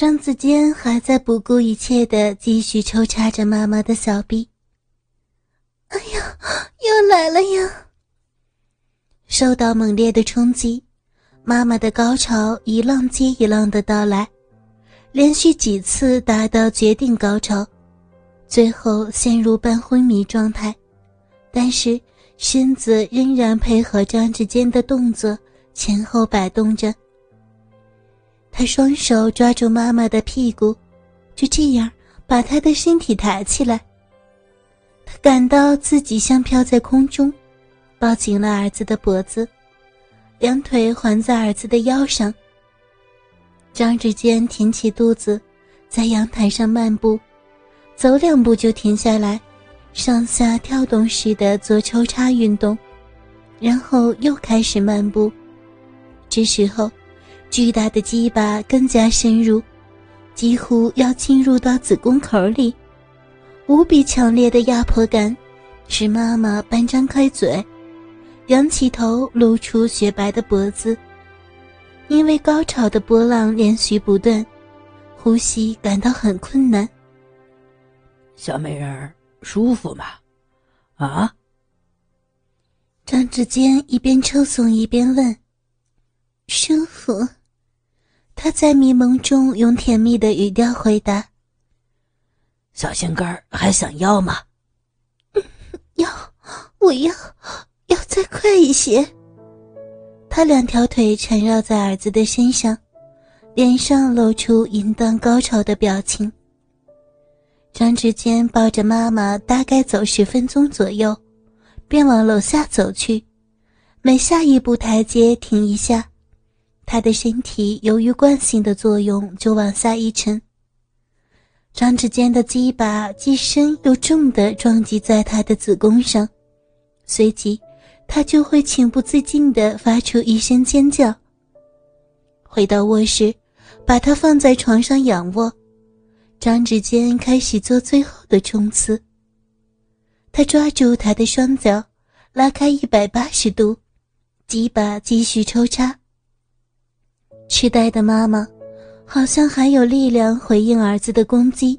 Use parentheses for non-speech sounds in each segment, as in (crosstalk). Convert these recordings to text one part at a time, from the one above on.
张子坚还在不顾一切的继续抽插着妈妈的小臂。哎呀，又来了呀！受到猛烈的冲击，妈妈的高潮一浪接一浪的到来，连续几次达到决定高潮，最后陷入半昏迷状态，但是身子仍然配合张志坚的动作前后摆动着。他双手抓住妈妈的屁股，就这样把她的身体抬起来。他感到自己像飘在空中，抱紧了儿子的脖子，两腿环在儿子的腰上。张志坚挺起肚子，在阳台上漫步，走两步就停下来，上下跳动似的做抽插运动，然后又开始漫步。这时候。巨大的鸡巴更加深入，几乎要侵入到子宫口里，无比强烈的压迫感使妈妈半张开嘴，仰起头露出雪白的脖子。因为高潮的波浪连续不断，呼吸感到很困难。小美人儿舒服吗？啊？张志坚一边抽耸一边问：“舒服。”他在迷蒙中用甜蜜的语调回答：“小心肝儿还想要吗？”“ (laughs) 要，我要，要再快一些。”他两条腿缠绕在儿子的身上，脸上露出淫荡高潮的表情。张志坚抱着妈妈，大概走十分钟左右，便往楼下走去，每下一步台阶停一下。他的身体由于惯性的作用，就往下一沉。张志坚的鸡巴既深又重的撞击在他的子宫上，随即他就会情不自禁地发出一声尖叫。回到卧室，把他放在床上仰卧，张志坚开始做最后的冲刺。他抓住他的双脚，拉开一百八十度，鸡巴继续抽插。痴呆的妈妈，好像还有力量回应儿子的攻击，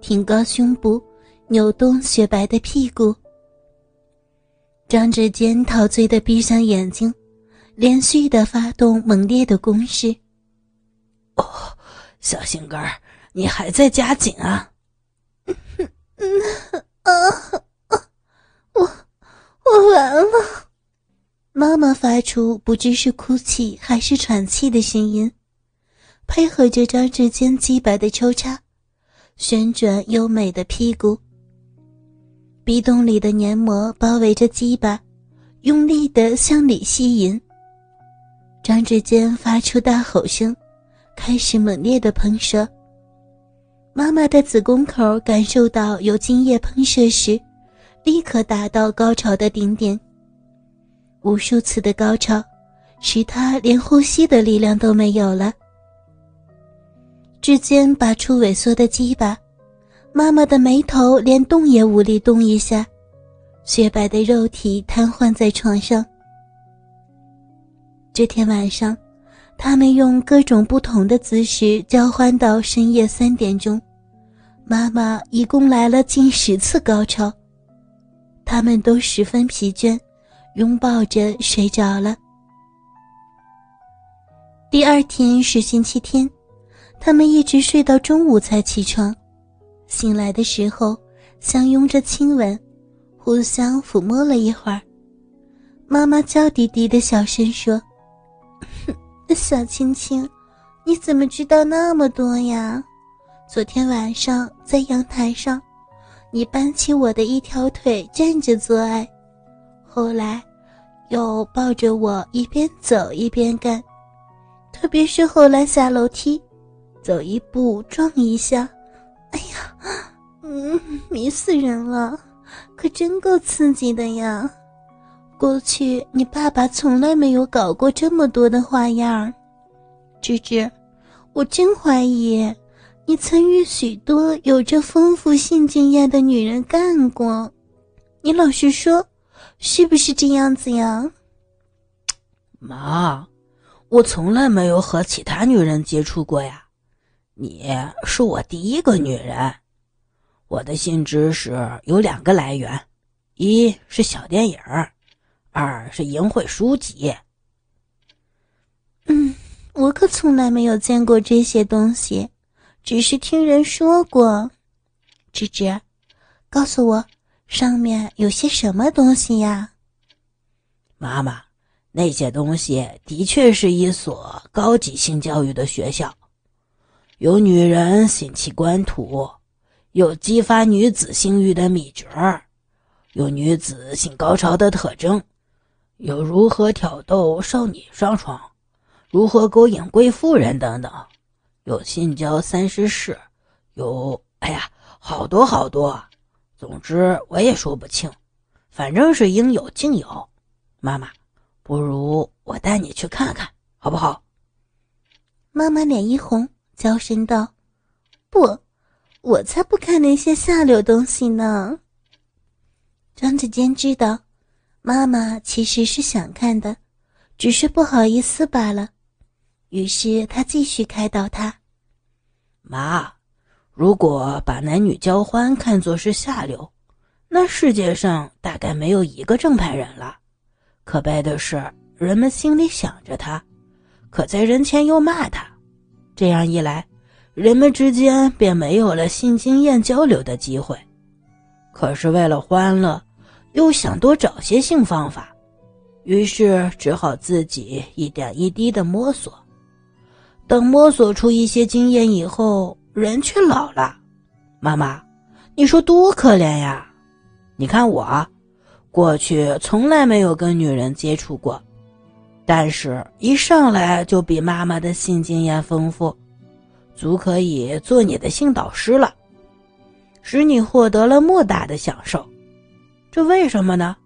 挺高胸部，扭动雪白的屁股。张志坚陶醉的闭上眼睛，连续的发动猛烈的攻势。哦，小心肝儿，你还在加紧啊！(laughs) 我我完了。妈妈发出不知是哭泣还是喘气的声音，配合着张志坚鸡白的抽插，旋转优美的屁股。壁洞里的黏膜包围着鸡巴，用力的向里吸引。张志坚发出大吼声，开始猛烈的喷射。妈妈的子宫口感受到有精液喷射时，立刻达到高潮的顶点。无数次的高潮，使他连呼吸的力量都没有了。指尖拔出萎缩的鸡巴，妈妈的眉头连动也无力动一下，雪白的肉体瘫痪在床上。这天晚上，他们用各种不同的姿势交换到深夜三点钟，妈妈一共来了近十次高潮，他们都十分疲倦。拥抱着睡着了。第二天是星期天，他们一直睡到中午才起床。醒来的时候，相拥着亲吻，互相抚摸了一会儿。妈妈娇滴滴的小声说：“ (laughs) 小青青，你怎么知道那么多呀？昨天晚上在阳台上，你搬起我的一条腿站着做爱。”后来，又抱着我一边走一边干，特别是后来下楼梯，走一步撞一下，哎呀，嗯，迷死人了，可真够刺激的呀！过去你爸爸从来没有搞过这么多的花样，芝芝，我真怀疑你曾与许多有着丰富性经验的女人干过，你老实说。是不是这样子呀，妈？我从来没有和其他女人接触过呀，你是我第一个女人。我的性知识有两个来源，一是小电影，二是淫秽书籍。嗯，我可从来没有见过这些东西，只是听人说过。芝芝，告诉我，上面有些什么东西呀？妈妈，那些东西的确是一所高级性教育的学校，有女人性器官图。有激发女子性欲的秘诀有女子性高潮的特征，有如何挑逗少女上床，如何勾引贵妇人等等，有性交三十式，有哎呀，好多好多。总之我也说不清，反正是应有尽有。妈妈，不如我带你去看看，好不好？妈妈脸一红，娇声道：“不。”我才不看那些下流东西呢。张子坚知道，妈妈其实是想看的，只是不好意思罢了。于是他继续开导她：“妈，如果把男女交欢看作是下流，那世界上大概没有一个正派人了。可悲的是，人们心里想着他，可在人前又骂他。这样一来。”人们之间便没有了性经验交流的机会，可是为了欢乐，又想多找些性方法，于是只好自己一点一滴的摸索。等摸索出一些经验以后，人却老了。妈妈，你说多可怜呀！你看我，过去从来没有跟女人接触过，但是一上来就比妈妈的性经验丰富。足可以做你的性导师了，使你获得了莫大的享受。这为什么呢？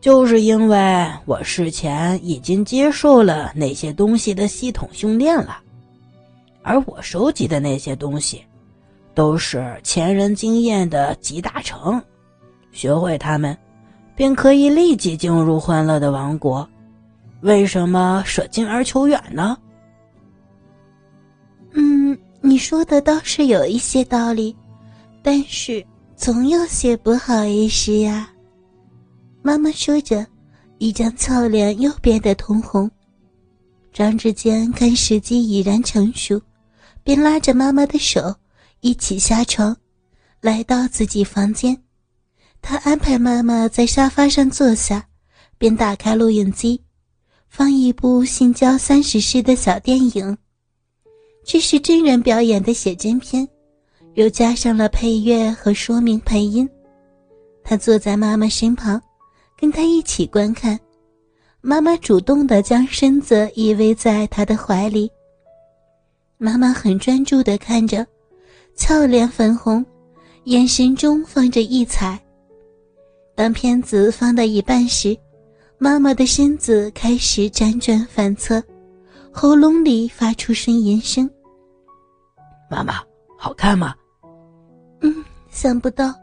就是因为我事前已经接受了那些东西的系统训练了，而我收集的那些东西，都是前人经验的集大成。学会它们，便可以立即进入欢乐的王国。为什么舍近而求远呢？嗯你说的倒是有一些道理，但是总有些不好意思呀。妈妈说着，一张俏脸又变得通红。张志坚看时机已然成熟，便拉着妈妈的手一起下床，来到自己房间。他安排妈妈在沙发上坐下，便打开录影机，放一部性交三十式的小电影。这是真人表演的写真片，又加上了配乐和说明配音。他坐在妈妈身旁，跟她一起观看。妈妈主动的将身子依偎在他的怀里。妈妈很专注的看着，俏脸粉红，眼神中放着异彩。当片子放到一半时，妈妈的身子开始辗转反侧。喉咙里发出呻吟声。妈妈，好看吗？嗯，想不到，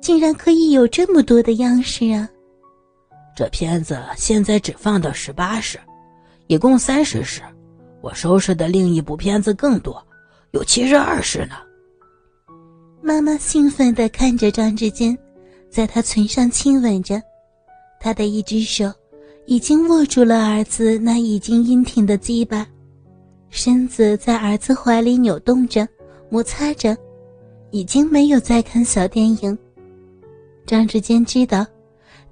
竟然可以有这么多的样式啊！这片子现在只放到十八时，一共三十时。我收拾的另一部片子更多，有七十二式呢。妈妈兴奋地看着张志坚，在他唇上亲吻着，他的一只手。已经握住了儿子那已经硬挺的鸡巴，身子在儿子怀里扭动着，摩擦着，已经没有再看小电影。张志坚知道，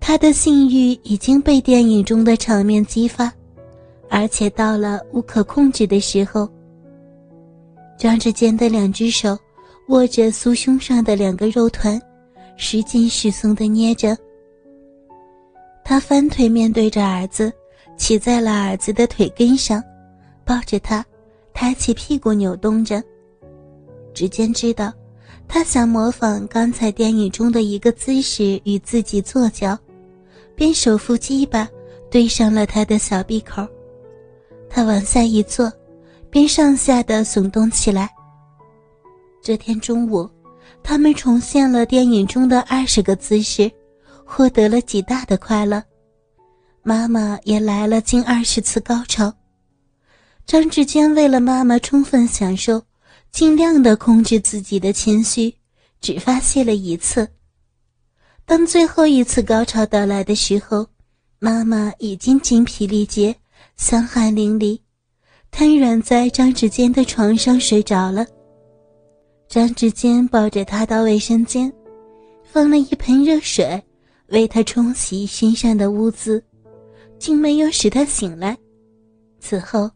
他的性欲已经被电影中的场面激发，而且到了无可控制的时候。张志坚的两只手握着酥胸上的两个肉团，时紧时松地捏着。他翻腿面对着儿子，骑在了儿子的腿根上，抱着他，抬起屁股扭动着。只见知道，他想模仿刚才电影中的一个姿势与自己坐脚，便手扶鸡巴对上了他的小闭口。他往下一坐，便上下的耸动起来。这天中午，他们重现了电影中的二十个姿势。获得了极大的快乐，妈妈也来了近二十次高潮。张志坚为了妈妈充分享受，尽量的控制自己的情绪，只发泄了一次。当最后一次高潮到来的时候，妈妈已经精疲力竭、伤汗淋漓，瘫软在张志坚的床上睡着了。张志坚抱着他到卫生间，放了一盆热水，为他冲洗身上的污渍，竟没有使他醒来。此后，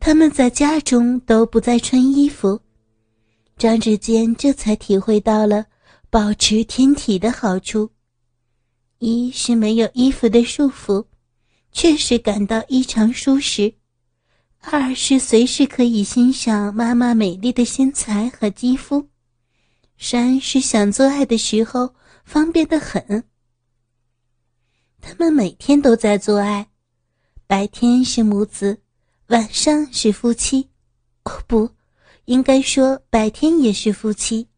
他们在家中都不再穿衣服，张志坚这才体会到了。保持天体的好处，一是没有衣服的束缚，确实感到异常舒适；二是随时可以欣赏妈妈美丽的身材和肌肤；三是想做爱的时候方便的很。他们每天都在做爱，白天是母子，晚上是夫妻。哦，不，应该说白天也是夫妻。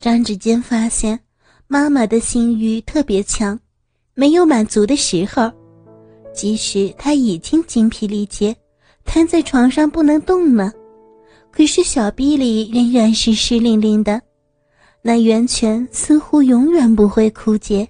张志坚发现，妈妈的性欲特别强，没有满足的时候，即使他已经精疲力竭，瘫在床上不能动了，可是小臂里仍然是湿淋淋的，那源泉似乎永远不会枯竭。